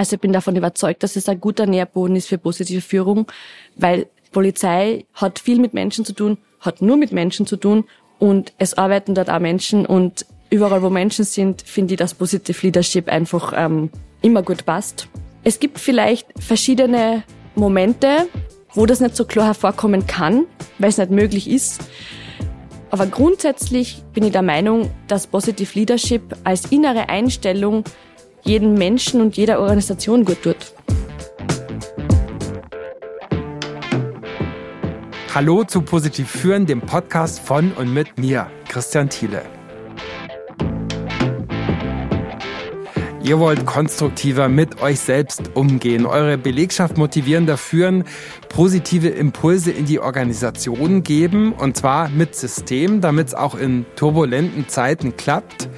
Also ich bin davon überzeugt, dass es ein guter Nährboden ist für positive Führung, weil Polizei hat viel mit Menschen zu tun, hat nur mit Menschen zu tun und es arbeiten dort auch Menschen und überall, wo Menschen sind, finde ich, dass Positive Leadership einfach ähm, immer gut passt. Es gibt vielleicht verschiedene Momente, wo das nicht so klar hervorkommen kann, weil es nicht möglich ist. Aber grundsätzlich bin ich der Meinung, dass Positive Leadership als innere Einstellung jeden Menschen und jeder Organisation gut tut. Hallo zu Positiv Führen, dem Podcast von und mit mir, Christian Thiele. Ihr wollt konstruktiver mit euch selbst umgehen, eure Belegschaft motivierender führen, positive Impulse in die Organisation geben und zwar mit System, damit es auch in turbulenten Zeiten klappt.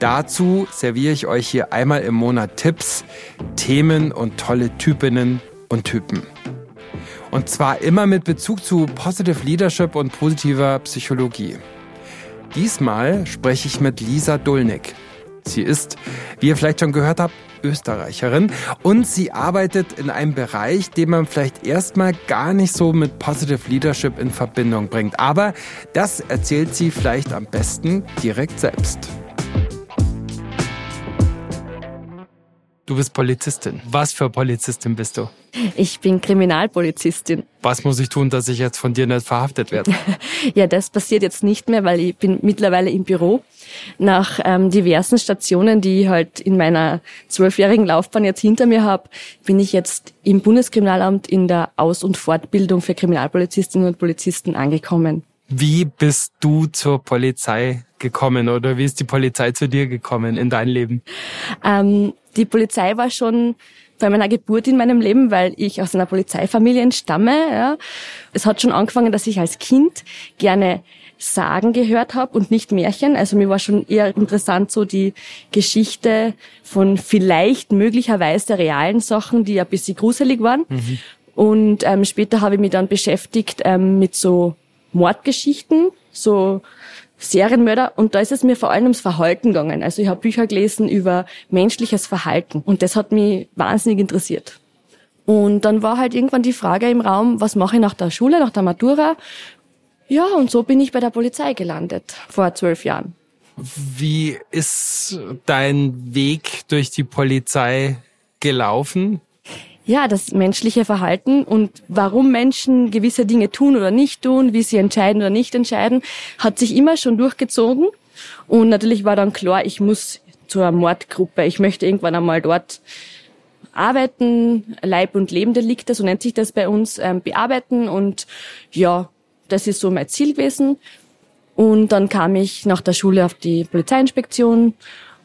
Dazu serviere ich euch hier einmal im Monat Tipps, Themen und tolle Typinnen und Typen. Und zwar immer mit Bezug zu Positive Leadership und positiver Psychologie. Diesmal spreche ich mit Lisa Dulnick. Sie ist, wie ihr vielleicht schon gehört habt, Österreicherin und sie arbeitet in einem Bereich, den man vielleicht erstmal gar nicht so mit Positive Leadership in Verbindung bringt. Aber das erzählt sie vielleicht am besten direkt selbst. Du bist Polizistin. Was für Polizistin bist du? Ich bin Kriminalpolizistin. Was muss ich tun, dass ich jetzt von dir nicht verhaftet werde? ja, das passiert jetzt nicht mehr, weil ich bin mittlerweile im Büro. Nach ähm, diversen Stationen, die ich halt in meiner zwölfjährigen Laufbahn jetzt hinter mir habe, bin ich jetzt im Bundeskriminalamt in der Aus- und Fortbildung für Kriminalpolizistinnen und Polizisten angekommen. Wie bist du zur Polizei gekommen oder wie ist die Polizei zu dir gekommen in dein Leben? Ähm, die Polizei war schon bei meiner Geburt in meinem Leben, weil ich aus einer Polizeifamilie entstamme. Ja. Es hat schon angefangen, dass ich als Kind gerne Sagen gehört habe und nicht Märchen. Also mir war schon eher interessant so die Geschichte von vielleicht möglicherweise realen Sachen, die ein bisschen gruselig waren. Mhm. Und ähm, später habe ich mich dann beschäftigt ähm, mit so Mordgeschichten, so Serienmörder und da ist es mir vor allem ums Verhalten gegangen. Also ich habe Bücher gelesen über menschliches Verhalten und das hat mich wahnsinnig interessiert. Und dann war halt irgendwann die Frage im Raum, was mache ich nach der Schule, nach der Matura? Ja, und so bin ich bei der Polizei gelandet, vor zwölf Jahren. Wie ist dein Weg durch die Polizei gelaufen? Ja, das menschliche Verhalten und warum Menschen gewisse Dinge tun oder nicht tun, wie sie entscheiden oder nicht entscheiden, hat sich immer schon durchgezogen. Und natürlich war dann klar, ich muss zur Mordgruppe. Ich möchte irgendwann einmal dort arbeiten, Leib- und Lebendelikte, so nennt sich das bei uns, ähm, bearbeiten. Und ja, das ist so mein Ziel gewesen. Und dann kam ich nach der Schule auf die Polizeiinspektion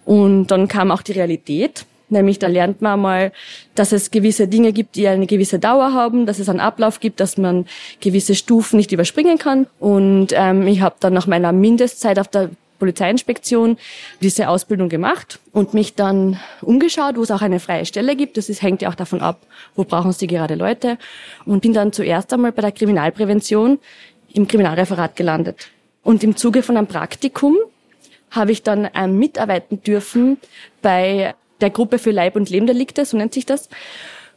und dann kam auch die Realität. Nämlich da lernt man mal, dass es gewisse Dinge gibt, die eine gewisse Dauer haben, dass es einen Ablauf gibt, dass man gewisse Stufen nicht überspringen kann. Und ähm, ich habe dann nach meiner Mindestzeit auf der Polizeiinspektion diese Ausbildung gemacht und mich dann umgeschaut, wo es auch eine freie Stelle gibt. Das ist, hängt ja auch davon ab, wo brauchen Sie gerade Leute. Und bin dann zuerst einmal bei der Kriminalprävention im Kriminalreferat gelandet. Und im Zuge von einem Praktikum habe ich dann ähm, mitarbeiten dürfen bei der Gruppe für Leib- und Lebendelikte, so nennt sich das.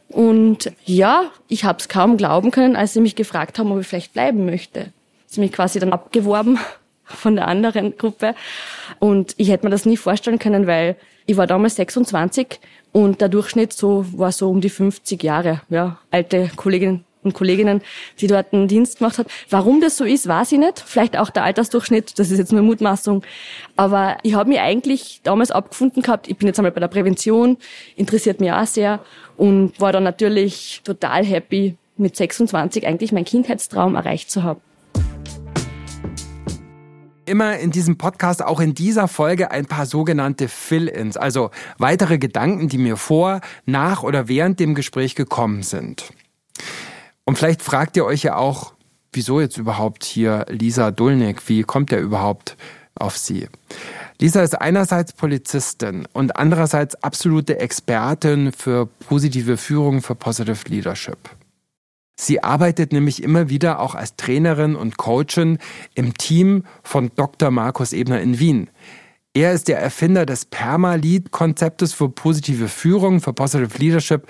Und ja, ich habe es kaum glauben können, als sie mich gefragt haben, ob ich vielleicht bleiben möchte. Sie mich quasi dann abgeworben von der anderen Gruppe. Und ich hätte mir das nie vorstellen können, weil ich war damals 26 und der Durchschnitt so war so um die 50 Jahre. Ja, alte Kolleginnen und Kolleginnen, die dort einen Dienst gemacht hat. Warum das so ist, weiß ich nicht. Vielleicht auch der Altersdurchschnitt, das ist jetzt nur Mutmaßung. Aber ich habe mich eigentlich damals abgefunden gehabt, ich bin jetzt einmal bei der Prävention, interessiert mich auch sehr und war dann natürlich total happy, mit 26 eigentlich meinen Kindheitstraum erreicht zu haben. Immer in diesem Podcast, auch in dieser Folge, ein paar sogenannte Fill-ins, also weitere Gedanken, die mir vor, nach oder während dem Gespräch gekommen sind. Und vielleicht fragt ihr euch ja auch, wieso jetzt überhaupt hier Lisa Dulnik? Wie kommt er überhaupt auf sie? Lisa ist einerseits Polizistin und andererseits absolute Expertin für positive Führung, für Positive Leadership. Sie arbeitet nämlich immer wieder auch als Trainerin und Coachin im Team von Dr. Markus Ebner in Wien. Er ist der Erfinder des Perma-Lead-Konzeptes für positive Führung, für Positive Leadership,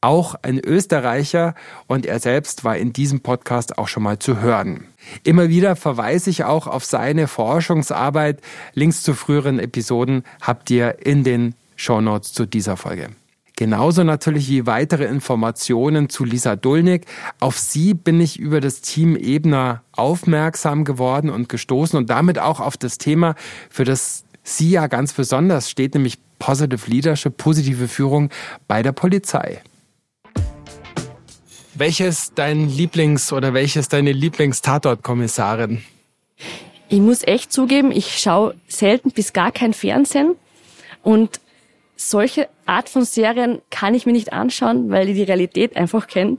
auch ein Österreicher und er selbst war in diesem Podcast auch schon mal zu hören. Immer wieder verweise ich auch auf seine Forschungsarbeit. Links zu früheren Episoden habt ihr in den Shownotes zu dieser Folge. Genauso natürlich wie weitere Informationen zu Lisa Dulnik. Auf sie bin ich über das Team Ebner aufmerksam geworden und gestoßen und damit auch auf das Thema, für das sie ja ganz besonders steht, nämlich Positive Leadership, positive Führung bei der Polizei. Welches dein Lieblings- oder welches deine Lieblingstatortkommissarin? Ich muss echt zugeben, ich schaue selten bis gar kein Fernsehen und solche Art von Serien kann ich mir nicht anschauen, weil ich die Realität einfach kenne.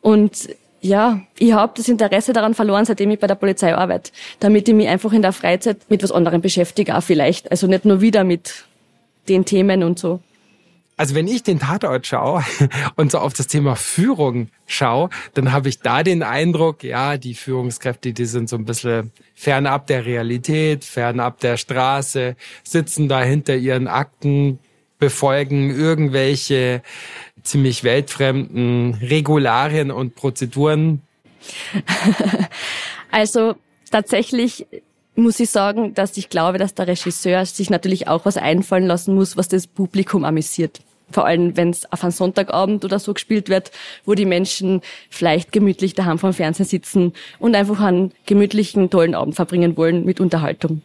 Und ja, ich habe das Interesse daran verloren, seitdem ich bei der Polizei arbeite, damit ich mich einfach in der Freizeit mit was anderem beschäftige, auch vielleicht. Also nicht nur wieder mit den Themen und so. Also wenn ich den Tatort schaue und so auf das Thema Führung schaue, dann habe ich da den Eindruck, ja, die Führungskräfte, die sind so ein bisschen fernab der Realität, fernab der Straße, sitzen da hinter ihren Akten, befolgen irgendwelche ziemlich weltfremden Regularien und Prozeduren. also tatsächlich muss ich sagen, dass ich glaube, dass der Regisseur sich natürlich auch was einfallen lassen muss, was das Publikum amüsiert. Vor allem, wenn es auf einen Sonntagabend oder so gespielt wird, wo die Menschen vielleicht gemütlich daheim vom Fernsehen sitzen und einfach einen gemütlichen, tollen Abend verbringen wollen mit Unterhaltung.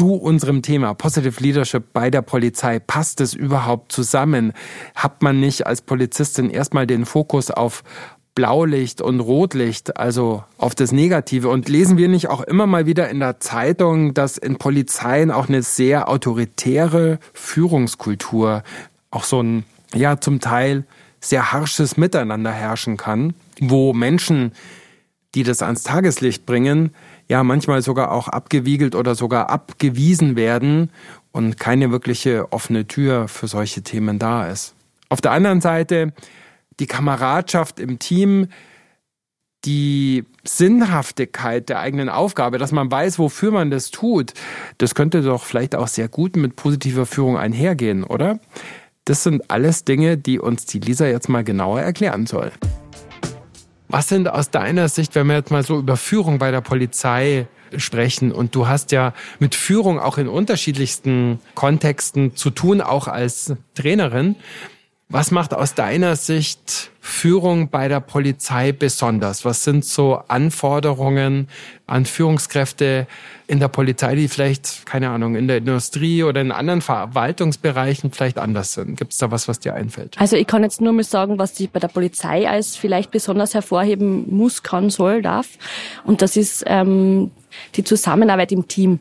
zu unserem Thema Positive Leadership bei der Polizei. Passt es überhaupt zusammen? Hat man nicht als Polizistin erstmal den Fokus auf Blaulicht und Rotlicht, also auf das Negative. Und lesen wir nicht auch immer mal wieder in der Zeitung, dass in Polizeien auch eine sehr autoritäre Führungskultur, auch so ein, ja, zum Teil sehr harsches Miteinander herrschen kann, wo Menschen, die das ans Tageslicht bringen, ja, manchmal sogar auch abgewiegelt oder sogar abgewiesen werden und keine wirkliche offene Tür für solche Themen da ist. Auf der anderen Seite die Kameradschaft im Team, die Sinnhaftigkeit der eigenen Aufgabe, dass man weiß, wofür man das tut, das könnte doch vielleicht auch sehr gut mit positiver Führung einhergehen, oder? Das sind alles Dinge, die uns die Lisa jetzt mal genauer erklären soll. Was sind aus deiner Sicht, wenn wir jetzt mal so über Führung bei der Polizei sprechen und du hast ja mit Führung auch in unterschiedlichsten Kontexten zu tun, auch als Trainerin. Was macht aus deiner Sicht Führung bei der Polizei besonders? Was sind so Anforderungen an Führungskräfte in der Polizei, die vielleicht, keine Ahnung, in der Industrie oder in anderen Verwaltungsbereichen vielleicht anders sind? Gibt es da was, was dir einfällt? Also ich kann jetzt nur mal sagen, was ich bei der Polizei als vielleicht besonders hervorheben muss, kann, soll, darf. Und das ist ähm, die Zusammenarbeit im Team.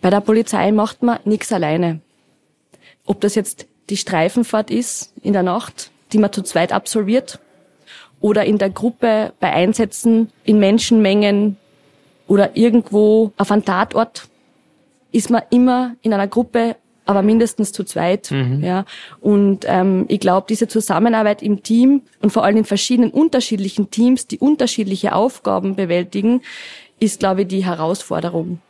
Bei der Polizei macht man nichts alleine. Ob das jetzt die Streifenfahrt ist in der Nacht, die man zu zweit absolviert, oder in der Gruppe bei Einsätzen in Menschenmengen oder irgendwo auf einem Tatort, ist man immer in einer Gruppe, aber mindestens zu zweit. Mhm. Ja. Und ähm, ich glaube, diese Zusammenarbeit im Team und vor allem in verschiedenen unterschiedlichen Teams, die unterschiedliche Aufgaben bewältigen, ist, glaube ich, die Herausforderung.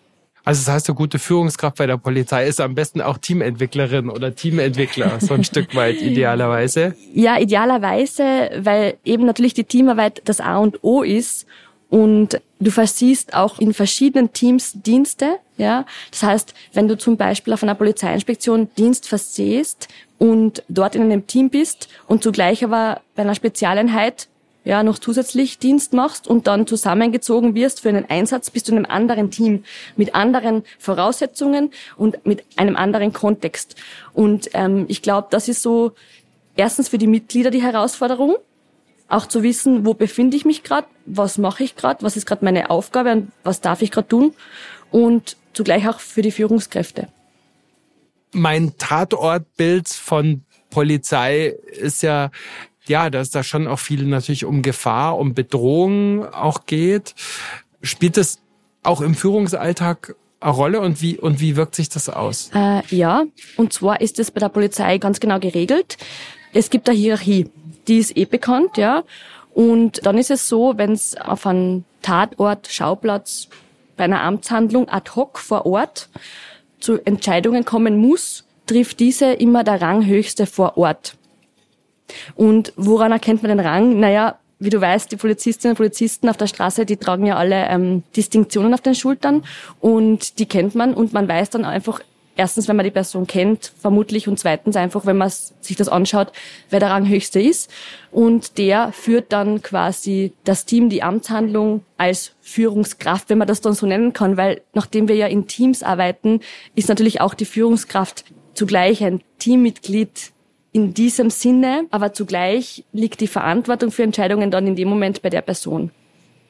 Also das heißt, eine gute Führungskraft bei der Polizei ist am besten auch Teamentwicklerin oder Teamentwickler, so ein Stück weit idealerweise. Ja, idealerweise, weil eben natürlich die Teamarbeit das A und O ist und du versiehst auch in verschiedenen Teams Dienste. Ja, das heißt, wenn du zum Beispiel auf einer Polizeiinspektion Dienst versehst und dort in einem Team bist und zugleich aber bei einer Spezialeinheit ja, noch zusätzlich Dienst machst und dann zusammengezogen wirst für einen Einsatz, bist du in einem anderen Team mit anderen Voraussetzungen und mit einem anderen Kontext. Und ähm, ich glaube, das ist so erstens für die Mitglieder die Herausforderung, auch zu wissen, wo befinde ich mich gerade, was mache ich gerade, was ist gerade meine Aufgabe und was darf ich gerade tun und zugleich auch für die Führungskräfte. Mein Tatortbild von Polizei ist ja ja, dass da schon auch viel natürlich um Gefahr, um Bedrohung auch geht. Spielt das auch im Führungsalltag eine Rolle und wie, und wie wirkt sich das aus? Äh, ja, und zwar ist es bei der Polizei ganz genau geregelt. Es gibt eine Hierarchie, die ist eh bekannt, ja. Und dann ist es so, wenn es auf einen Tatort, Schauplatz, bei einer Amtshandlung ad hoc vor Ort zu Entscheidungen kommen muss, trifft diese immer der Ranghöchste vor Ort. Und woran erkennt man den Rang? Naja, wie du weißt, die Polizistinnen und Polizisten auf der Straße, die tragen ja alle ähm, Distinktionen auf den Schultern und die kennt man und man weiß dann einfach, erstens, wenn man die Person kennt, vermutlich, und zweitens einfach, wenn man sich das anschaut, wer der Ranghöchste ist. Und der führt dann quasi das Team, die Amtshandlung als Führungskraft, wenn man das dann so nennen kann, weil nachdem wir ja in Teams arbeiten, ist natürlich auch die Führungskraft zugleich ein Teammitglied in diesem Sinne, aber zugleich liegt die Verantwortung für Entscheidungen dann in dem Moment bei der Person.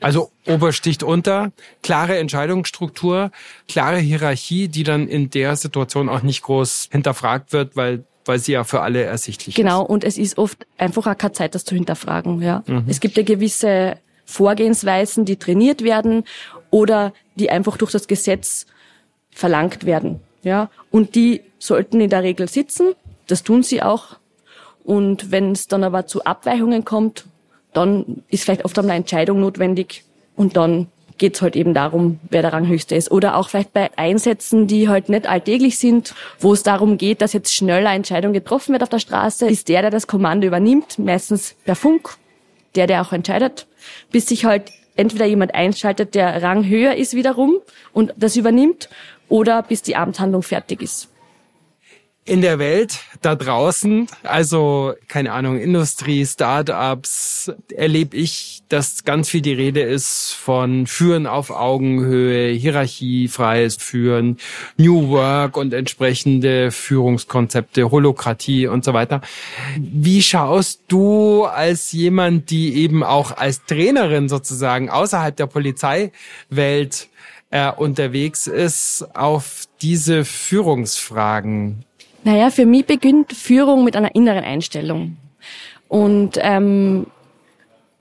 Also Obersticht unter, klare Entscheidungsstruktur, klare Hierarchie, die dann in der Situation auch nicht groß hinterfragt wird, weil weil sie ja für alle ersichtlich genau, ist. Genau, und es ist oft einfach auch keine Zeit, das zu hinterfragen. Ja. Mhm. Es gibt ja gewisse Vorgehensweisen, die trainiert werden oder die einfach durch das Gesetz verlangt werden. Ja. Und die sollten in der Regel sitzen. Das tun sie auch. Und wenn es dann aber zu Abweichungen kommt, dann ist vielleicht oft einmal eine Entscheidung notwendig und dann geht es halt eben darum, wer der Ranghöchste ist. Oder auch vielleicht bei Einsätzen, die halt nicht alltäglich sind, wo es darum geht, dass jetzt schnell eine Entscheidung getroffen wird auf der Straße, ist der, der das Kommando übernimmt, meistens per Funk, der, der auch entscheidet, bis sich halt entweder jemand einschaltet, der Rang höher ist wiederum und das übernimmt, oder bis die Amtshandlung fertig ist in der Welt da draußen, also keine Ahnung, Industrie, Startups, erlebe ich, dass ganz viel die Rede ist von Führen auf Augenhöhe, hierarchiefreies Führen, New Work und entsprechende Führungskonzepte, Holokratie und so weiter. Wie schaust du als jemand, die eben auch als Trainerin sozusagen außerhalb der Polizeiwelt äh, unterwegs ist, auf diese Führungsfragen? Naja, für mich beginnt Führung mit einer inneren Einstellung. Und ähm,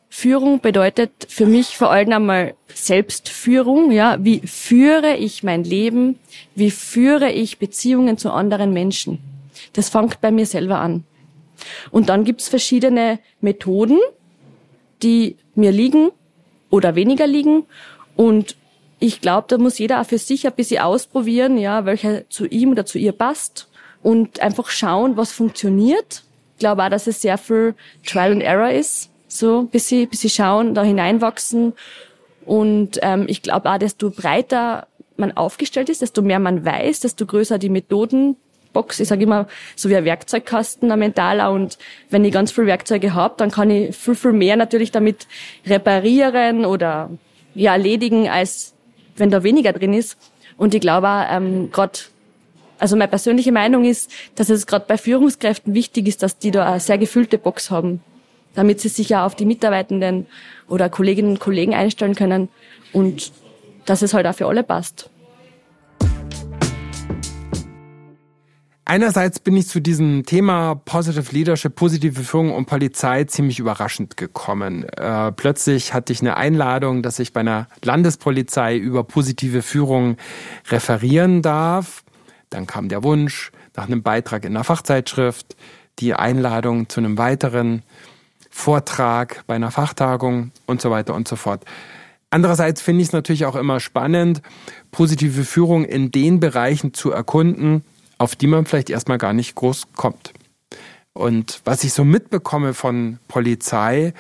Führung bedeutet für mich vor allem einmal Selbstführung. Ja, wie führe ich mein Leben? Wie führe ich Beziehungen zu anderen Menschen? Das fängt bei mir selber an. Und dann gibt's verschiedene Methoden, die mir liegen oder weniger liegen. Und ich glaube, da muss jeder auch für sich ein bisschen ausprobieren, ja, welcher zu ihm oder zu ihr passt und einfach schauen, was funktioniert. Ich glaube auch, dass es sehr viel Trial and Error ist, so bis sie, bis sie schauen, da hineinwachsen. Und ähm, ich glaube auch, desto breiter man aufgestellt ist, desto mehr man weiß, desto größer die Methodenbox. Ich sage immer, so wie ein Werkzeugkasten, ein mentaler. Und wenn ich ganz viele Werkzeuge habe, dann kann ich viel, viel mehr natürlich damit reparieren oder ja, erledigen, als wenn da weniger drin ist. Und ich glaube auch, ähm, gerade also meine persönliche Meinung ist, dass es gerade bei Führungskräften wichtig ist, dass die da eine sehr gefüllte Box haben, damit sie sich ja auf die Mitarbeitenden oder Kolleginnen und Kollegen einstellen können und dass es halt auch für alle passt. Einerseits bin ich zu diesem Thema Positive Leadership, positive Führung und Polizei ziemlich überraschend gekommen. Äh, plötzlich hatte ich eine Einladung, dass ich bei einer Landespolizei über positive Führung referieren darf. Dann kam der Wunsch nach einem Beitrag in einer Fachzeitschrift, die Einladung zu einem weiteren Vortrag bei einer Fachtagung und so weiter und so fort. Andererseits finde ich es natürlich auch immer spannend, positive Führung in den Bereichen zu erkunden, auf die man vielleicht erstmal gar nicht groß kommt. Und was ich so mitbekomme von Polizei,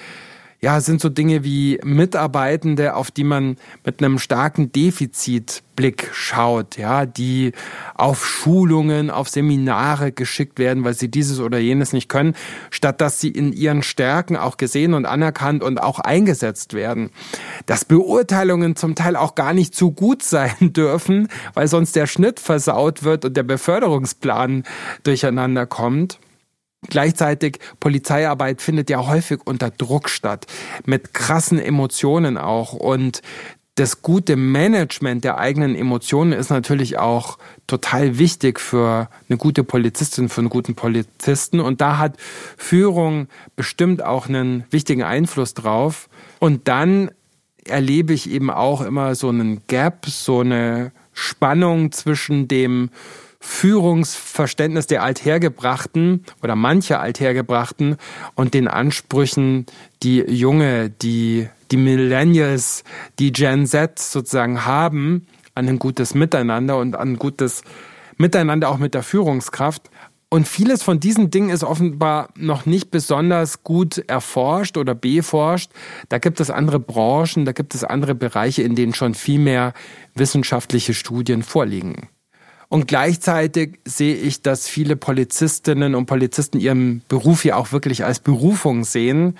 ja, sind so Dinge wie Mitarbeitende, auf die man mit einem starken Defizitblick schaut, ja, die auf Schulungen, auf Seminare geschickt werden, weil sie dieses oder jenes nicht können, statt dass sie in ihren Stärken auch gesehen und anerkannt und auch eingesetzt werden. Dass Beurteilungen zum Teil auch gar nicht so gut sein dürfen, weil sonst der Schnitt versaut wird und der Beförderungsplan durcheinander kommt. Gleichzeitig Polizeiarbeit findet ja häufig unter Druck statt, mit krassen Emotionen auch. Und das gute Management der eigenen Emotionen ist natürlich auch total wichtig für eine gute Polizistin, für einen guten Polizisten. Und da hat Führung bestimmt auch einen wichtigen Einfluss drauf. Und dann erlebe ich eben auch immer so einen Gap, so eine Spannung zwischen dem Führungsverständnis der Althergebrachten oder mancher Althergebrachten und den Ansprüchen, die junge, die, die Millennials, die Gen Z sozusagen haben an ein gutes Miteinander und an ein gutes Miteinander auch mit der Führungskraft. Und vieles von diesen Dingen ist offenbar noch nicht besonders gut erforscht oder beforscht. Da gibt es andere Branchen, da gibt es andere Bereiche, in denen schon viel mehr wissenschaftliche Studien vorliegen. Und gleichzeitig sehe ich, dass viele Polizistinnen und Polizisten ihren Beruf ja auch wirklich als Berufung sehen,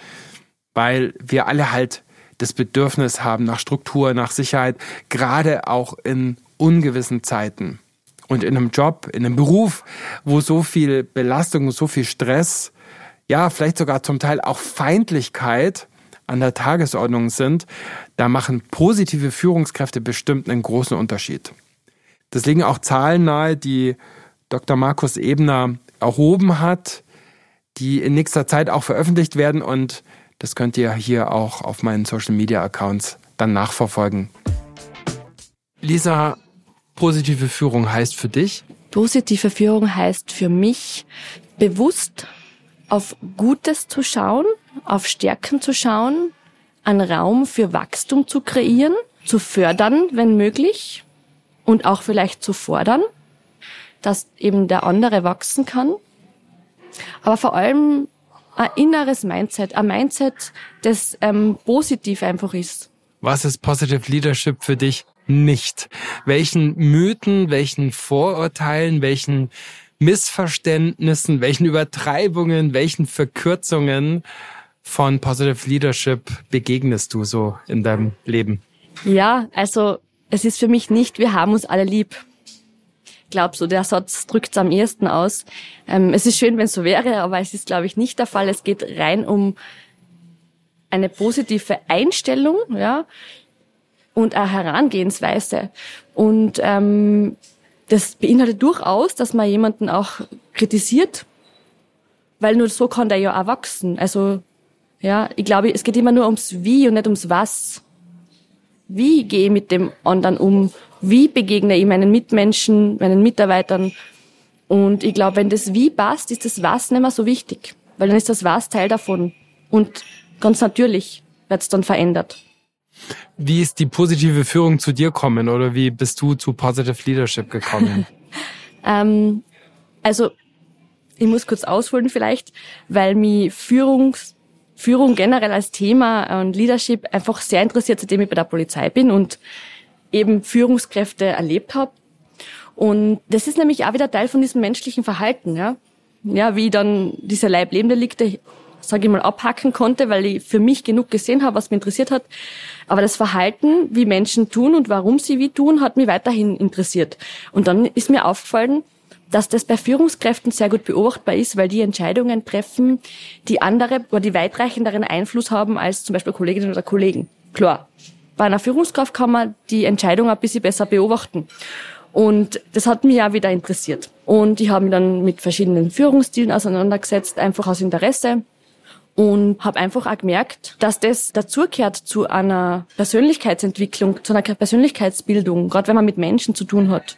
weil wir alle halt das Bedürfnis haben nach Struktur, nach Sicherheit, gerade auch in ungewissen Zeiten. Und in einem Job, in einem Beruf, wo so viel Belastung, so viel Stress, ja, vielleicht sogar zum Teil auch Feindlichkeit an der Tagesordnung sind, da machen positive Führungskräfte bestimmt einen großen Unterschied. Das liegen auch Zahlen nahe, die Dr. Markus Ebner erhoben hat, die in nächster Zeit auch veröffentlicht werden und das könnt ihr hier auch auf meinen Social Media Accounts dann nachverfolgen. Lisa, positive Führung heißt für dich? Positive Führung heißt für mich bewusst auf Gutes zu schauen, auf Stärken zu schauen, einen Raum für Wachstum zu kreieren, zu fördern, wenn möglich, und auch vielleicht zu fordern, dass eben der andere wachsen kann. Aber vor allem ein inneres Mindset, ein Mindset, das ähm, positiv einfach ist. Was ist Positive Leadership für dich nicht? Welchen Mythen, welchen Vorurteilen, welchen Missverständnissen, welchen Übertreibungen, welchen Verkürzungen von Positive Leadership begegnest du so in deinem Leben? Ja, also es ist für mich nicht, wir haben uns alle lieb. Ich glaube, so der Satz drückt es am ehesten aus. Ähm, es ist schön, wenn es so wäre, aber es ist, glaube ich, nicht der Fall. Es geht rein um eine positive Einstellung, ja, und eine Herangehensweise. Und ähm, das beinhaltet durchaus, dass man jemanden auch kritisiert, weil nur so kann der ja auch wachsen. Also ja, ich glaube, es geht immer nur ums Wie und nicht ums Was. Wie gehe ich mit dem anderen um? Wie begegne ich meinen Mitmenschen, meinen Mitarbeitern? Und ich glaube, wenn das Wie passt, ist das Was nicht mehr so wichtig. Weil dann ist das Was Teil davon. Und ganz natürlich wird es dann verändert. Wie ist die positive Führung zu dir kommen oder wie bist du zu Positive Leadership gekommen? ähm, also ich muss kurz ausholen vielleicht, weil mich Führungs Führung generell als Thema und Leadership einfach sehr interessiert, seitdem ich bei der Polizei bin und eben Führungskräfte erlebt habe. Und das ist nämlich auch wieder Teil von diesem menschlichen Verhalten, ja. Ja, wie ich dann diese Leiblebdelikte, sage ich mal, abhacken konnte, weil ich für mich genug gesehen habe, was mich interessiert hat. Aber das Verhalten, wie Menschen tun und warum sie wie tun, hat mich weiterhin interessiert. Und dann ist mir aufgefallen, dass das bei Führungskräften sehr gut beobachtbar ist, weil die Entscheidungen treffen, die andere oder die weitreichenderen Einfluss haben als zum Beispiel Kolleginnen oder Kollegen. Klar. Bei einer Führungskraft kann man die Entscheidung ein bisschen besser beobachten. Und das hat mich ja wieder interessiert. Und ich habe mich dann mit verschiedenen Führungsstilen auseinandergesetzt, einfach aus Interesse. Und habe einfach auch gemerkt, dass das dazugehört zu einer Persönlichkeitsentwicklung, zu einer Persönlichkeitsbildung, gerade wenn man mit Menschen zu tun hat.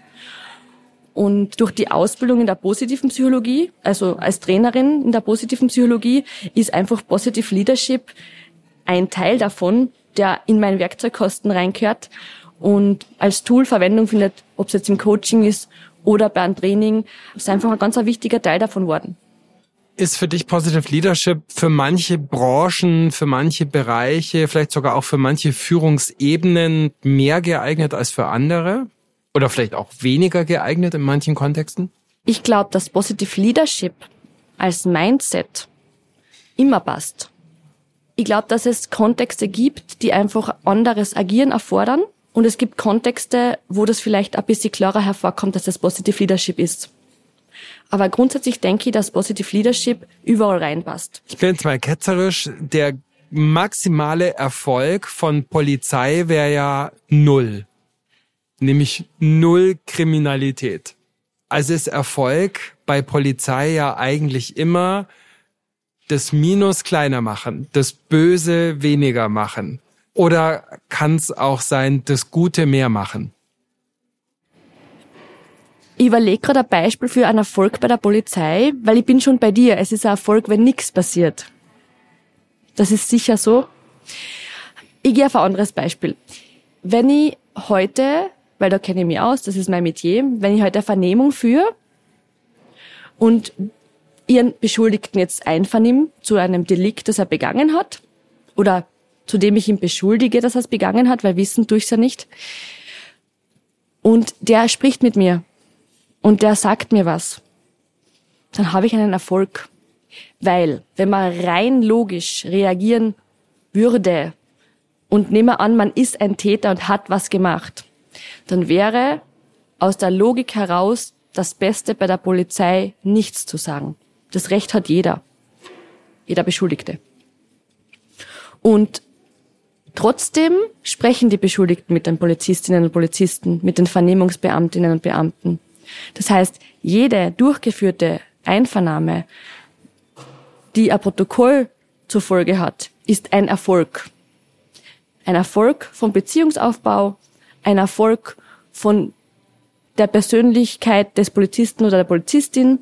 Und durch die Ausbildung in der positiven Psychologie, also als Trainerin in der positiven Psychologie, ist einfach Positive Leadership ein Teil davon, der in meinen Werkzeugkosten reinkehrt und als Tool Verwendung findet, ob es jetzt im Coaching ist oder beim Training, ist einfach ein ganz ein wichtiger Teil davon worden. Ist für dich Positive Leadership für manche Branchen, für manche Bereiche, vielleicht sogar auch für manche Führungsebenen mehr geeignet als für andere? Oder vielleicht auch weniger geeignet in manchen Kontexten? Ich glaube, dass Positive Leadership als Mindset immer passt. Ich glaube, dass es Kontexte gibt, die einfach anderes Agieren erfordern. Und es gibt Kontexte, wo das vielleicht ein bisschen klarer hervorkommt, dass das Positive Leadership ist. Aber grundsätzlich denke ich, dass Positive Leadership überall reinpasst. Ich bin jetzt mal ketzerisch. Der maximale Erfolg von Polizei wäre ja null nämlich null Kriminalität. Also ist Erfolg bei Polizei ja eigentlich immer das Minus kleiner machen, das Böse weniger machen. Oder kann es auch sein, das Gute mehr machen? Ich überlege gerade ein Beispiel für einen Erfolg bei der Polizei, weil ich bin schon bei dir. Es ist ein Erfolg, wenn nichts passiert. Das ist sicher so. Ich gehe auf ein anderes Beispiel. Wenn ich heute, weil da kenne ich mich aus, das ist mein Metier, wenn ich heute eine Vernehmung führe und ihren Beschuldigten jetzt einvernimm zu einem Delikt, das er begangen hat, oder zu dem ich ihn beschuldige, dass er es begangen hat, weil wissen tue ich ja nicht. Und der spricht mit mir und der sagt mir was. Dann habe ich einen Erfolg. Weil, wenn man rein logisch reagieren würde und nehme an, man ist ein Täter und hat was gemacht, dann wäre aus der Logik heraus das Beste bei der Polizei nichts zu sagen. Das Recht hat jeder. Jeder Beschuldigte. Und trotzdem sprechen die Beschuldigten mit den Polizistinnen und Polizisten, mit den Vernehmungsbeamtinnen und Beamten. Das heißt, jede durchgeführte Einvernahme, die ein Protokoll zur Folge hat, ist ein Erfolg. Ein Erfolg vom Beziehungsaufbau, ein Erfolg von der Persönlichkeit des Polizisten oder der Polizistin,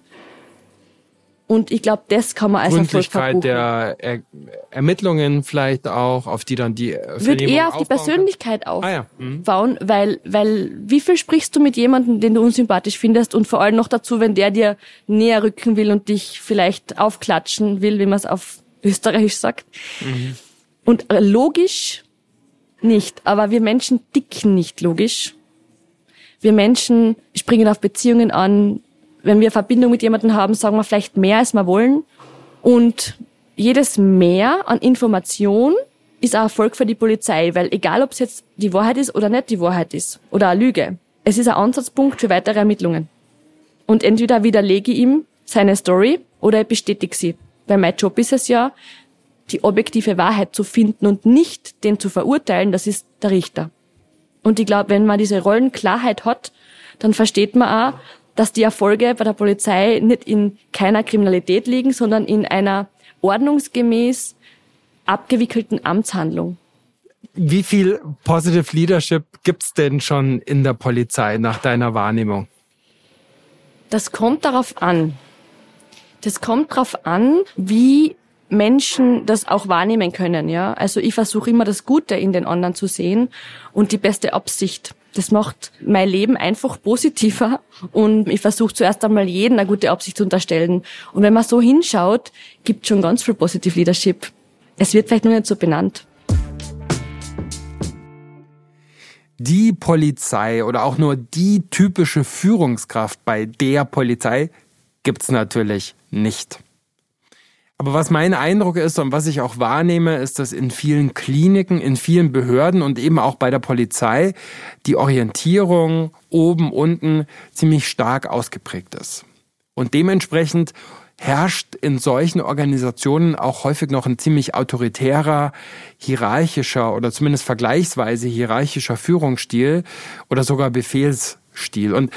und ich glaube, das kann man als Gründlichkeit der er Ermittlungen vielleicht auch, auf die dann die Wird eher auf die Persönlichkeit aufbauen, ah, ja. mhm. weil, weil wie viel sprichst du mit jemandem, den du unsympathisch findest und vor allem noch dazu, wenn der dir näher rücken will und dich vielleicht aufklatschen will, wie man es auf Österreichisch sagt. Mhm. Und äh, logisch nicht, aber wir Menschen dicken nicht logisch. Wir Menschen springen auf Beziehungen an, wenn wir Verbindung mit jemandem haben, sagen wir vielleicht mehr, als wir wollen. Und jedes Mehr an Information ist ein Erfolg für die Polizei, weil egal, ob es jetzt die Wahrheit ist oder nicht die Wahrheit ist oder eine Lüge, es ist ein Ansatzpunkt für weitere Ermittlungen. Und entweder widerlege ich ihm seine Story oder ich bestätige sie. Weil mein Job ist es ja, die objektive Wahrheit zu finden und nicht den zu verurteilen, das ist der Richter. Und ich glaube, wenn man diese Rollenklarheit hat, dann versteht man auch, dass die Erfolge bei der Polizei nicht in keiner Kriminalität liegen, sondern in einer ordnungsgemäß abgewickelten Amtshandlung. Wie viel Positive Leadership gibt's denn schon in der Polizei nach deiner Wahrnehmung? Das kommt darauf an. Das kommt darauf an, wie Menschen das auch wahrnehmen können, ja. Also ich versuche immer das Gute in den anderen zu sehen und die beste Absicht. Das macht mein Leben einfach positiver und ich versuche zuerst einmal jeden eine gute Absicht zu unterstellen. Und wenn man so hinschaut, gibt schon ganz viel Positive Leadership. Es wird vielleicht nur nicht so benannt. Die Polizei oder auch nur die typische Führungskraft bei der Polizei gibt's natürlich nicht. Aber was mein Eindruck ist und was ich auch wahrnehme, ist, dass in vielen Kliniken, in vielen Behörden und eben auch bei der Polizei die Orientierung oben, unten ziemlich stark ausgeprägt ist. Und dementsprechend herrscht in solchen Organisationen auch häufig noch ein ziemlich autoritärer, hierarchischer oder zumindest vergleichsweise hierarchischer Führungsstil oder sogar Befehlsstil. Und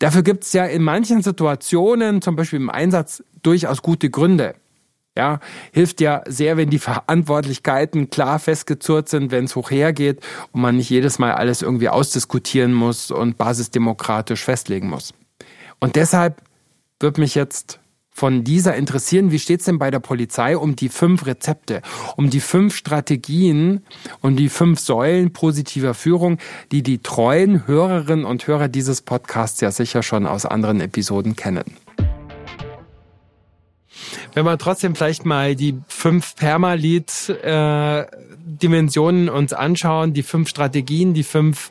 dafür gibt es ja in manchen Situationen, zum Beispiel im Einsatz, durchaus gute Gründe. Ja, hilft ja sehr, wenn die Verantwortlichkeiten klar festgezurrt sind, wenn es hoch hergeht und man nicht jedes Mal alles irgendwie ausdiskutieren muss und basisdemokratisch festlegen muss. Und deshalb wird mich jetzt von dieser interessieren, wie steht's denn bei der Polizei um die fünf Rezepte, um die fünf Strategien und die fünf Säulen positiver Führung, die die treuen Hörerinnen und Hörer dieses Podcasts ja sicher schon aus anderen Episoden kennen wenn wir trotzdem vielleicht mal die fünf Permalit-Dimensionen äh, uns anschauen, die fünf Strategien, die fünf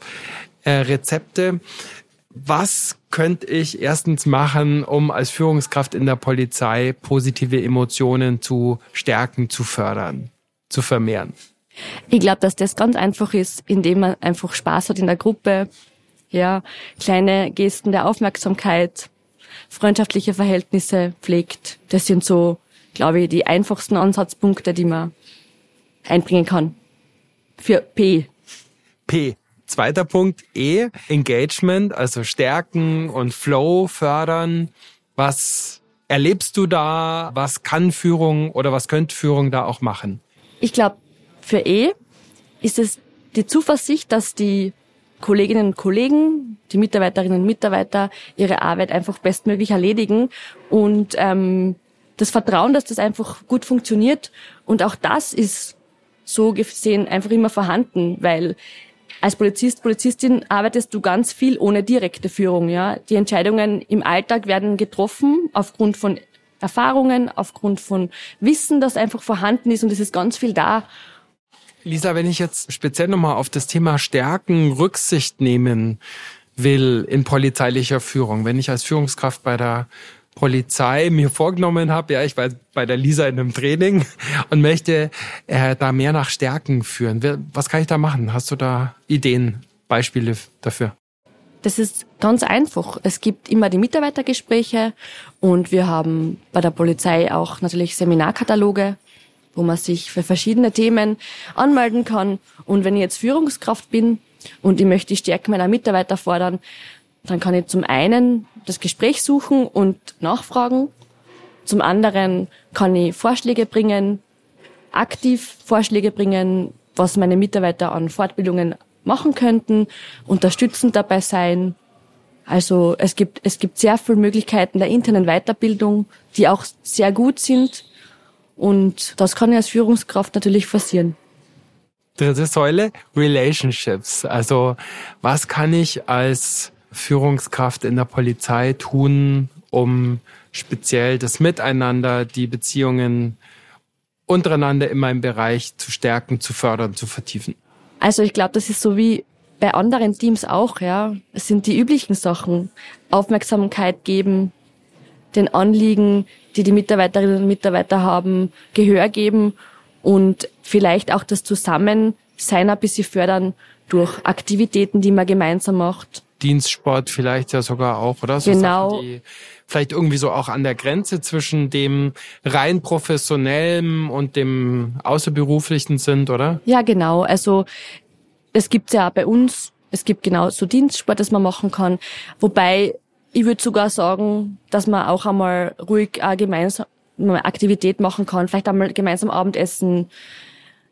äh, Rezepte. Was könnte ich erstens machen, um als Führungskraft in der Polizei positive Emotionen zu stärken, zu fördern, zu vermehren? Ich glaube, dass das ganz einfach ist, indem man einfach Spaß hat in der Gruppe, ja, kleine Gesten der Aufmerksamkeit, freundschaftliche Verhältnisse pflegt. Das sind so, glaube ich, die einfachsten Ansatzpunkte, die man einbringen kann. Für P. P. Zweiter Punkt E, Engagement, also Stärken und Flow fördern. Was erlebst du da? Was kann Führung oder was könnte Führung da auch machen? Ich glaube, für E ist es die Zuversicht, dass die Kolleginnen und Kollegen, die Mitarbeiterinnen und Mitarbeiter ihre Arbeit einfach bestmöglich erledigen und ähm, das Vertrauen, dass das einfach gut funktioniert und auch das ist so gesehen einfach immer vorhanden, weil als Polizist, Polizistin arbeitest du ganz viel ohne direkte Führung, ja. Die Entscheidungen im Alltag werden getroffen aufgrund von Erfahrungen, aufgrund von Wissen, das einfach vorhanden ist und es ist ganz viel da. Lisa, wenn ich jetzt speziell nochmal auf das Thema Stärken Rücksicht nehmen will in polizeilicher Führung, wenn ich als Führungskraft bei der Polizei mir vorgenommen habe, ja, ich war bei der Lisa in einem Training und möchte äh, da mehr nach Stärken führen. Was kann ich da machen? Hast du da Ideen, Beispiele dafür? Das ist ganz einfach. Es gibt immer die Mitarbeitergespräche und wir haben bei der Polizei auch natürlich Seminarkataloge, wo man sich für verschiedene Themen anmelden kann. Und wenn ich jetzt Führungskraft bin und ich möchte die Stärken meiner Mitarbeiter fordern, dann kann ich zum einen das Gespräch suchen und nachfragen. Zum anderen kann ich Vorschläge bringen, aktiv Vorschläge bringen, was meine Mitarbeiter an Fortbildungen machen könnten, unterstützend dabei sein. Also es gibt, es gibt sehr viele Möglichkeiten der internen Weiterbildung, die auch sehr gut sind. Und das kann ich als Führungskraft natürlich forcieren. Dritte Säule, Relationships. Also was kann ich als Führungskraft in der Polizei tun, um speziell das Miteinander, die Beziehungen untereinander in meinem Bereich zu stärken, zu fördern, zu vertiefen? Also ich glaube, das ist so wie bei anderen Teams auch, ja. Es sind die üblichen Sachen. Aufmerksamkeit geben, den Anliegen, die die Mitarbeiterinnen und Mitarbeiter haben, Gehör geben und vielleicht auch das Zusammensein ein bisschen fördern durch Aktivitäten, die man gemeinsam macht. Dienstsport vielleicht ja sogar auch, oder? So genau. Sachen, die vielleicht irgendwie so auch an der Grenze zwischen dem rein professionellen und dem außerberuflichen sind, oder? Ja, genau. Also es gibt's ja bei uns. Es gibt genau so Dienstsport, das man machen kann. Wobei ich würde sogar sagen, dass man auch einmal ruhig eine gemeinsam eine Aktivität machen kann, vielleicht einmal gemeinsam Abendessen.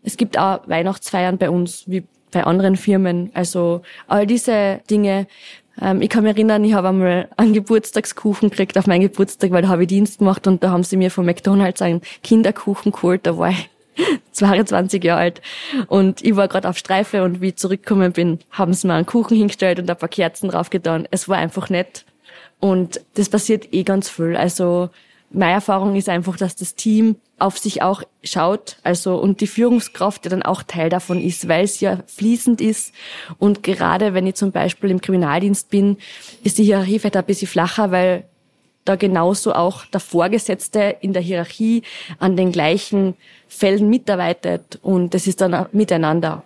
Es gibt auch Weihnachtsfeiern bei uns, wie bei anderen Firmen. Also all diese Dinge. Ähm, ich kann mich erinnern, ich habe einmal einen Geburtstagskuchen gekriegt auf meinen Geburtstag, weil da habe ich Dienst gemacht und da haben sie mir von McDonalds einen Kinderkuchen geholt. Da war ich 22 Jahre alt und ich war gerade auf Streife und wie ich zurückgekommen bin, haben sie mir einen Kuchen hingestellt und ein paar Kerzen draufgetan. Es war einfach nett und das passiert eh ganz viel. Also meine Erfahrung ist einfach, dass das Team auf sich auch schaut, also und die Führungskraft ja dann auch Teil davon ist, weil es ja fließend ist. Und gerade wenn ich zum Beispiel im Kriminaldienst bin, ist die Hierarchie vielleicht ein bisschen flacher, weil da genauso auch der Vorgesetzte in der Hierarchie an den gleichen Fällen mitarbeitet und das ist dann miteinander.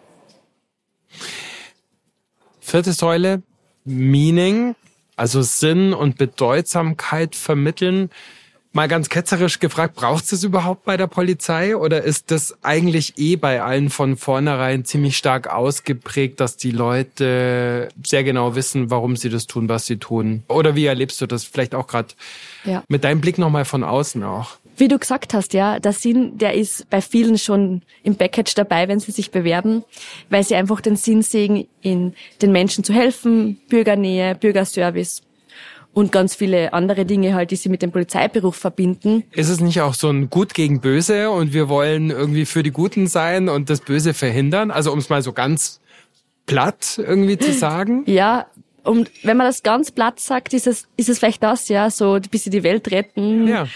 Vierte Säule, Meaning, also Sinn und Bedeutsamkeit vermitteln. Mal ganz ketzerisch gefragt, braucht es das überhaupt bei der Polizei oder ist das eigentlich eh bei allen von vornherein ziemlich stark ausgeprägt, dass die Leute sehr genau wissen, warum sie das tun, was sie tun? Oder wie erlebst du das vielleicht auch gerade ja. mit deinem Blick nochmal von außen auch? Wie du gesagt hast, ja, der Sinn, der ist bei vielen schon im Package dabei, wenn sie sich bewerben, weil sie einfach den Sinn sehen, in den Menschen zu helfen, Bürgernähe, Bürgerservice und ganz viele andere Dinge halt, die sie mit dem Polizeiberuf verbinden. Ist es nicht auch so ein Gut gegen Böse und wir wollen irgendwie für die Guten sein und das Böse verhindern? Also um es mal so ganz platt irgendwie zu sagen? Ja, und wenn man das ganz platt sagt, ist es, ist es vielleicht das, ja, so ein bisschen die Welt retten. Ja.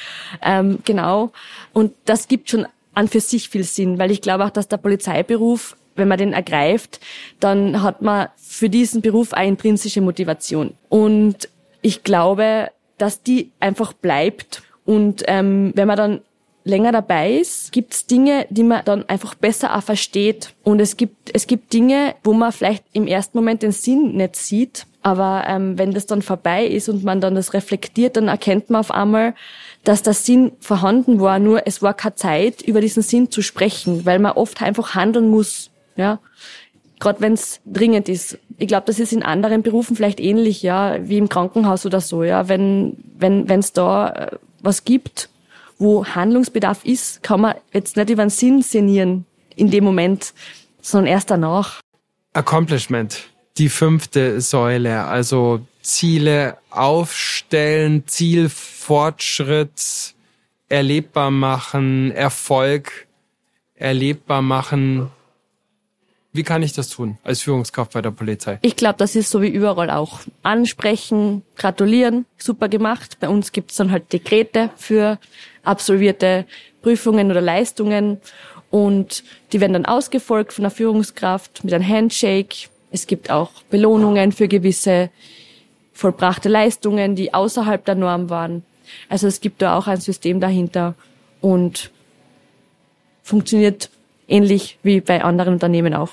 Ähm, genau. Und das gibt schon an für sich viel Sinn, weil ich glaube auch, dass der Polizeiberuf wenn man den ergreift, dann hat man für diesen Beruf eine intrinsische Motivation. Und ich glaube, dass die einfach bleibt. Und ähm, wenn man dann länger dabei ist, gibt es Dinge, die man dann einfach besser auch versteht. Und es gibt, es gibt Dinge, wo man vielleicht im ersten Moment den Sinn nicht sieht. Aber ähm, wenn das dann vorbei ist und man dann das reflektiert, dann erkennt man auf einmal, dass der Sinn vorhanden war, nur es war keine Zeit, über diesen Sinn zu sprechen, weil man oft einfach handeln muss. Ja, gerade wenn es dringend ist. Ich glaube, das ist in anderen Berufen vielleicht ähnlich, ja, wie im Krankenhaus oder so, ja. Wenn wenn wenn es da äh, was gibt, wo Handlungsbedarf ist, kann man jetzt nicht über den Sinn sinnieren in dem Moment, sondern erst danach. Accomplishment die fünfte Säule, also Ziele aufstellen, Zielfortschritt erlebbar machen, Erfolg erlebbar machen. Wie kann ich das tun als Führungskraft bei der Polizei? Ich glaube, das ist so wie überall auch. Ansprechen, gratulieren, super gemacht. Bei uns gibt's dann halt Dekrete für absolvierte Prüfungen oder Leistungen und die werden dann ausgefolgt von der Führungskraft mit einem Handshake. Es gibt auch Belohnungen für gewisse vollbrachte Leistungen, die außerhalb der Norm waren. Also es gibt da auch ein System dahinter und funktioniert ähnlich wie bei anderen Unternehmen auch.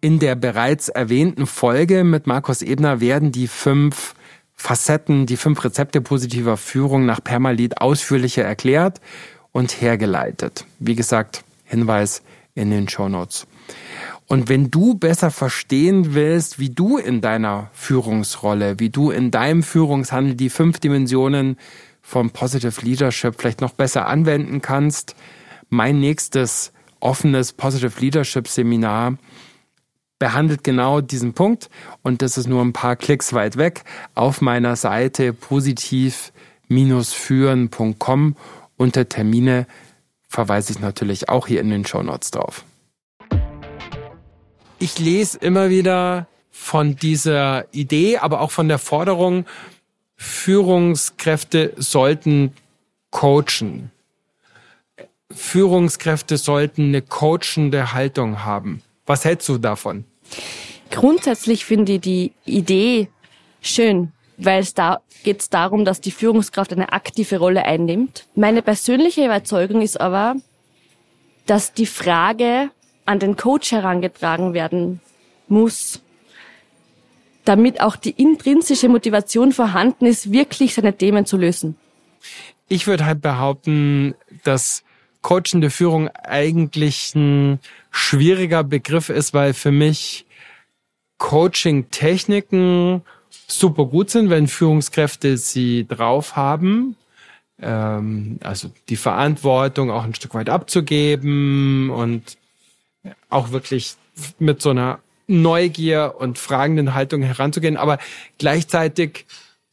In der bereits erwähnten Folge mit Markus Ebner werden die fünf Facetten, die fünf Rezepte positiver Führung nach Permalit ausführlicher erklärt und hergeleitet. Wie gesagt, Hinweis in den Show Notes. Und wenn du besser verstehen willst, wie du in deiner Führungsrolle, wie du in deinem Führungshandel die fünf Dimensionen von Positive Leadership vielleicht noch besser anwenden kannst, mein nächstes offenes Positive Leadership Seminar behandelt genau diesen Punkt und das ist nur ein paar Klicks weit weg auf meiner Seite positiv-führen.com unter Termine verweise ich natürlich auch hier in den Show Notes drauf. Ich lese immer wieder von dieser Idee, aber auch von der Forderung, Führungskräfte sollten coachen. Führungskräfte sollten eine coachende Haltung haben. Was hältst du davon? Grundsätzlich finde ich die Idee schön, weil es da geht es darum, dass die Führungskraft eine aktive Rolle einnimmt. Meine persönliche Überzeugung ist aber, dass die Frage an den Coach herangetragen werden muss, damit auch die intrinsische Motivation vorhanden ist, wirklich seine Themen zu lösen. Ich würde halt behaupten, dass coachende Führung eigentlich ein schwieriger Begriff ist, weil für mich Coaching-Techniken super gut sind, wenn Führungskräfte sie drauf haben. Ähm, also die Verantwortung auch ein Stück weit abzugeben und auch wirklich mit so einer Neugier und fragenden Haltung heranzugehen. Aber gleichzeitig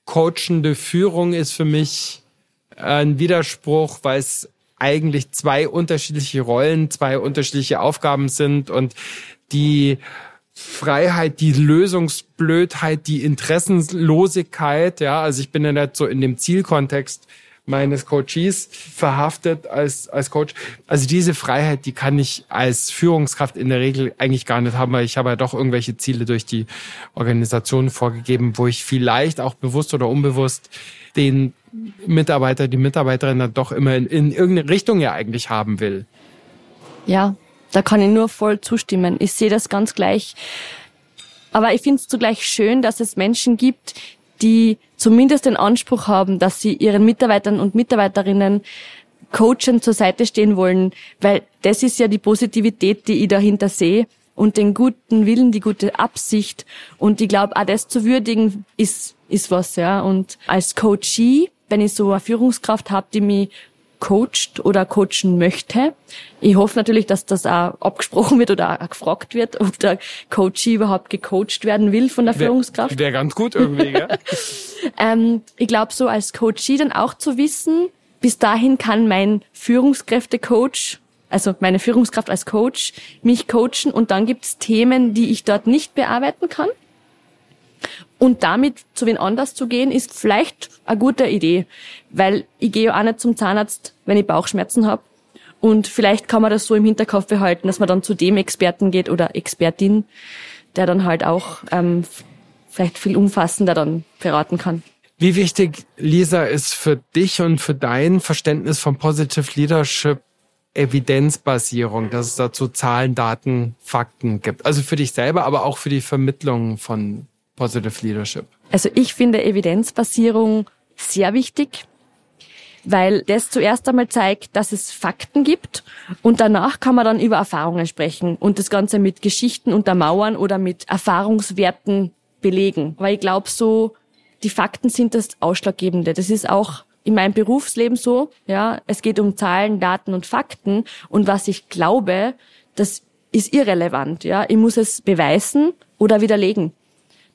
coachende Führung ist für mich ein Widerspruch, weil es eigentlich zwei unterschiedliche Rollen, zwei unterschiedliche Aufgaben sind und die Freiheit, die Lösungsblödheit, die Interessenlosigkeit, ja, also ich bin ja nicht so in dem Zielkontext meines Coaches verhaftet als, als Coach. Also diese Freiheit, die kann ich als Führungskraft in der Regel eigentlich gar nicht haben, weil ich habe ja doch irgendwelche Ziele durch die Organisation vorgegeben, wo ich vielleicht auch bewusst oder unbewusst den Mitarbeiter, die Mitarbeiterin dann doch immer in, in irgendeine Richtung ja eigentlich haben will. Ja, da kann ich nur voll zustimmen. Ich sehe das ganz gleich. Aber ich finde es zugleich schön, dass es Menschen gibt, die zumindest den Anspruch haben, dass sie ihren Mitarbeitern und Mitarbeiterinnen coachen zur Seite stehen wollen, weil das ist ja die Positivität, die ich dahinter sehe und den guten Willen, die gute Absicht und ich glaube, auch das zu würdigen ist ist was, ja. Und als Coachie, wenn ich so eine Führungskraft habe, die mich coacht oder coachen möchte. Ich hoffe natürlich, dass das auch abgesprochen wird oder auch gefragt wird, ob der Coachee überhaupt gecoacht werden will von der Führungskraft. Wäre ganz gut irgendwie, ja. ähm, ich glaube, so als Coachee dann auch zu wissen, bis dahin kann mein Führungskräftecoach, also meine Führungskraft als Coach, mich coachen und dann gibt's Themen, die ich dort nicht bearbeiten kann. Und damit zu wen anders zu gehen, ist vielleicht eine gute Idee, weil ich gehe ja auch nicht zum Zahnarzt, wenn ich Bauchschmerzen habe. Und vielleicht kann man das so im Hinterkopf behalten, dass man dann zu dem Experten geht oder Expertin, der dann halt auch ähm, vielleicht viel umfassender dann beraten kann. Wie wichtig, Lisa, ist für dich und für dein Verständnis von Positive Leadership Evidenzbasierung, dass es dazu Zahlen, Daten, Fakten gibt? Also für dich selber, aber auch für die Vermittlung von Positive Leadership? Also ich finde Evidenzbasierung sehr wichtig, weil das zuerst einmal zeigt, dass es Fakten gibt und danach kann man dann über Erfahrungen sprechen und das Ganze mit Geschichten untermauern oder mit Erfahrungswerten belegen. Weil ich glaube so, die Fakten sind das Ausschlaggebende. Das ist auch in meinem Berufsleben so, ja. Es geht um Zahlen, Daten und Fakten und was ich glaube, dass ist irrelevant. Ja, ich muss es beweisen oder widerlegen.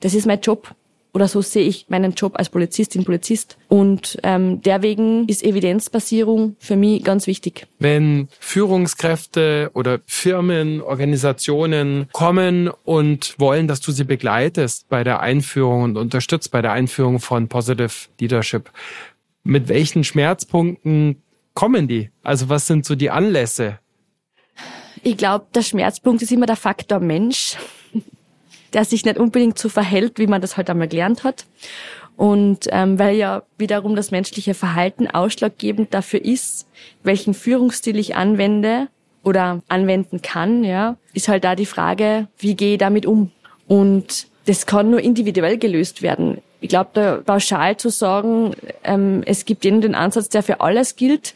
Das ist mein Job. Oder so sehe ich meinen Job als Polizistin, Polizist. Und ähm, derwegen ist Evidenzbasierung für mich ganz wichtig. Wenn Führungskräfte oder Firmen, Organisationen kommen und wollen, dass du sie begleitest bei der Einführung und unterstützt bei der Einführung von Positive Leadership, mit welchen Schmerzpunkten kommen die? Also was sind so die Anlässe? Ich glaube, der Schmerzpunkt ist immer der Faktor Mensch der sich nicht unbedingt so verhält, wie man das halt einmal gelernt hat. Und ähm, weil ja wiederum das menschliche Verhalten ausschlaggebend dafür ist, welchen Führungsstil ich anwende oder anwenden kann, ja, ist halt da die Frage, wie gehe ich damit um? Und das kann nur individuell gelöst werden. Ich glaube, da pauschal zu sagen, ähm, es gibt jeden den Ansatz, der für alles gilt,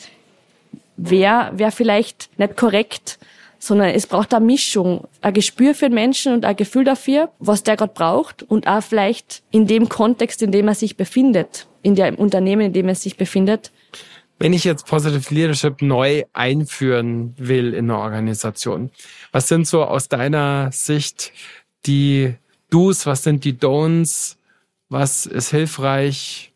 wäre wär vielleicht nicht korrekt sondern es braucht eine Mischung, ein Gespür für den Menschen und ein Gefühl dafür, was der gerade braucht und auch vielleicht in dem Kontext, in dem er sich befindet, in dem Unternehmen, in dem er sich befindet. Wenn ich jetzt Positive Leadership neu einführen will in eine Organisation, was sind so aus deiner Sicht die Do's, was sind die Don'ts, was ist hilfreich,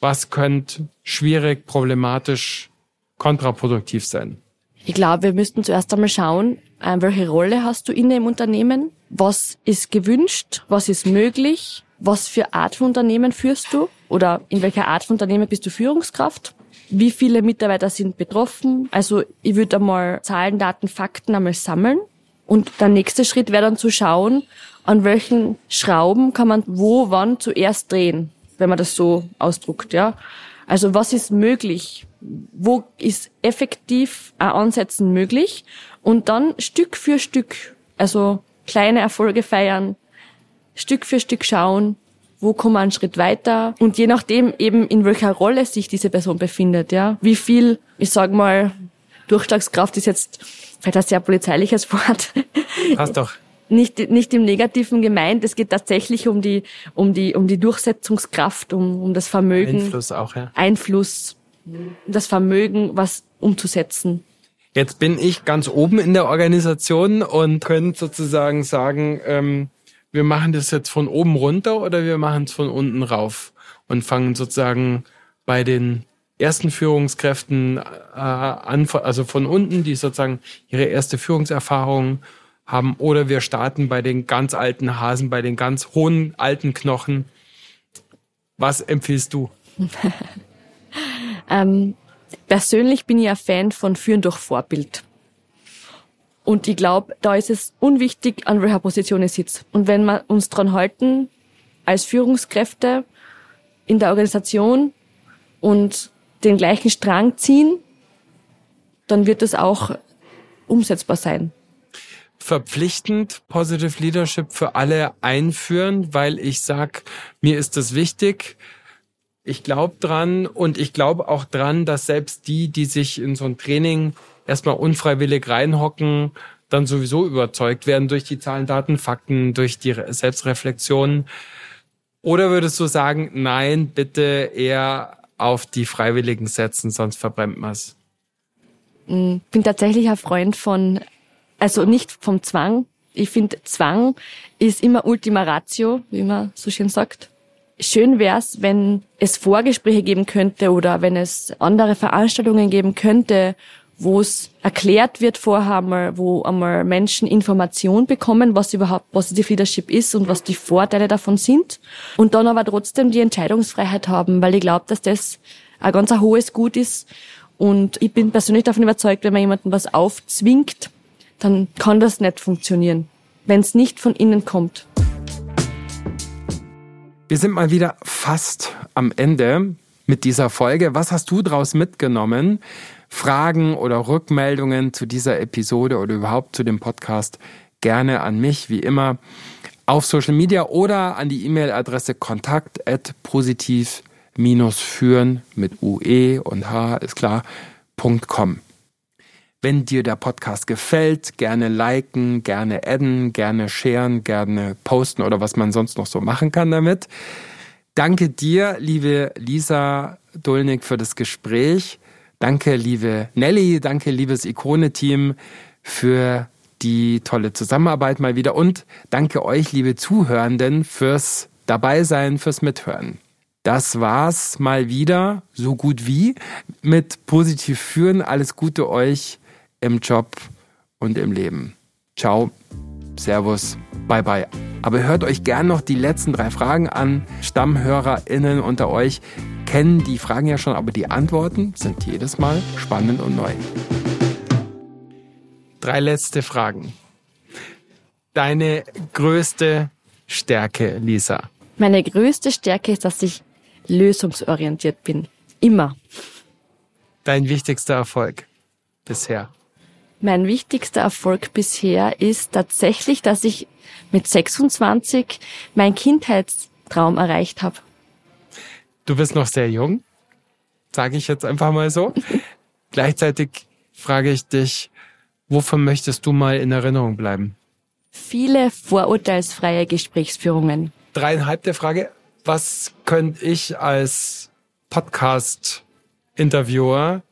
was könnte schwierig, problematisch, kontraproduktiv sein? Ich glaube, wir müssten zuerst einmal schauen, äh, welche Rolle hast du inne im Unternehmen? Was ist gewünscht? Was ist möglich? Was für Art von Unternehmen führst du? Oder in welcher Art von Unternehmen bist du Führungskraft? Wie viele Mitarbeiter sind betroffen? Also ich würde einmal Zahlen, Daten, Fakten einmal sammeln. Und der nächste Schritt wäre dann zu schauen, an welchen Schrauben kann man wo, wann zuerst drehen, wenn man das so ausdruckt, ja. Also was ist möglich? Wo ist effektiv ein Ansetzen möglich und dann Stück für Stück, also kleine Erfolge feiern, Stück für Stück schauen, wo kommen wir einen Schritt weiter und je nachdem eben in welcher Rolle sich diese Person befindet, ja, wie viel, ich sag mal, Durchschlagskraft ist jetzt vielleicht ein sehr polizeiliches Wort. Passt doch. Nicht, nicht im Negativen gemeint. Es geht tatsächlich um die, um die, um die Durchsetzungskraft, um, um das Vermögen. Einfluss auch, ja. Einfluss das Vermögen, was umzusetzen. Jetzt bin ich ganz oben in der Organisation und könnte sozusagen sagen, ähm, wir machen das jetzt von oben runter oder wir machen es von unten rauf und fangen sozusagen bei den ersten Führungskräften äh, an, also von unten, die sozusagen ihre erste Führungserfahrung haben, oder wir starten bei den ganz alten Hasen, bei den ganz hohen alten Knochen. Was empfiehlst du? Ähm, persönlich bin ich ein Fan von Führen durch Vorbild. Und ich glaube, da ist es unwichtig, an welcher Position ich sitze. Und wenn wir uns dran halten, als Führungskräfte in der Organisation und den gleichen Strang ziehen, dann wird es auch umsetzbar sein. Verpflichtend Positive Leadership für alle einführen, weil ich sag, mir ist es wichtig, ich glaube dran und ich glaube auch dran, dass selbst die, die sich in so ein Training erstmal unfreiwillig reinhocken, dann sowieso überzeugt werden durch die Zahlen, Daten, Fakten, durch die Selbstreflexion. Oder würdest du sagen, nein, bitte eher auf die Freiwilligen setzen, sonst verbrennt man es? Mm, bin tatsächlich ein Freund von, also nicht vom Zwang. Ich finde, Zwang ist immer Ultima Ratio, wie man so schön sagt schön wäre es, wenn es Vorgespräche geben könnte oder wenn es andere Veranstaltungen geben könnte, wo es erklärt wird vorher einmal, wo einmal Menschen Information bekommen, was überhaupt Positive Leadership ist und was die Vorteile davon sind. Und dann aber trotzdem die Entscheidungsfreiheit haben, weil ich glaube, dass das ein ganz ein hohes Gut ist. Und ich bin persönlich davon überzeugt, wenn man jemandem was aufzwingt, dann kann das nicht funktionieren, wenn es nicht von innen kommt. Wir sind mal wieder fast am Ende mit dieser Folge. Was hast du daraus mitgenommen? Fragen oder Rückmeldungen zu dieser Episode oder überhaupt zu dem Podcast gerne an mich, wie immer, auf Social Media oder an die E-Mail-Adresse kontakt at positiv-führen mit UE und H ist klar, .com. Wenn dir der Podcast gefällt, gerne liken, gerne adden, gerne sharen, gerne posten oder was man sonst noch so machen kann damit. Danke dir, liebe Lisa Dulnig, für das Gespräch. Danke, liebe Nelly. Danke, liebes Ikone-Team, für die tolle Zusammenarbeit mal wieder und danke euch, liebe Zuhörenden, fürs Dabeisein, fürs Mithören. Das war's mal wieder, so gut wie, mit positiv führen. Alles Gute euch im Job und im Leben. Ciao, Servus, bye bye. Aber hört euch gern noch die letzten drei Fragen an. StammhörerInnen unter euch kennen die Fragen ja schon, aber die Antworten sind jedes Mal spannend und neu. Drei letzte Fragen. Deine größte Stärke, Lisa? Meine größte Stärke ist, dass ich lösungsorientiert bin. Immer. Dein wichtigster Erfolg bisher? Mein wichtigster Erfolg bisher ist tatsächlich, dass ich mit 26 meinen Kindheitstraum erreicht habe. Du bist noch sehr jung, sage ich jetzt einfach mal so. Gleichzeitig frage ich dich, wovon möchtest du mal in Erinnerung bleiben? Viele vorurteilsfreie Gesprächsführungen. Dreieinhalb der Frage, was könnte ich als Podcast-Interviewer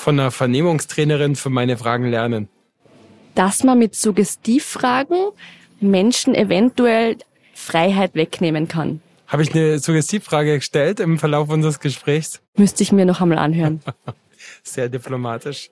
von einer Vernehmungstrainerin für meine Fragen lernen? Dass man mit Suggestivfragen Menschen eventuell Freiheit wegnehmen kann. Habe ich eine Suggestivfrage gestellt im Verlauf unseres Gesprächs? Müsste ich mir noch einmal anhören. Sehr diplomatisch.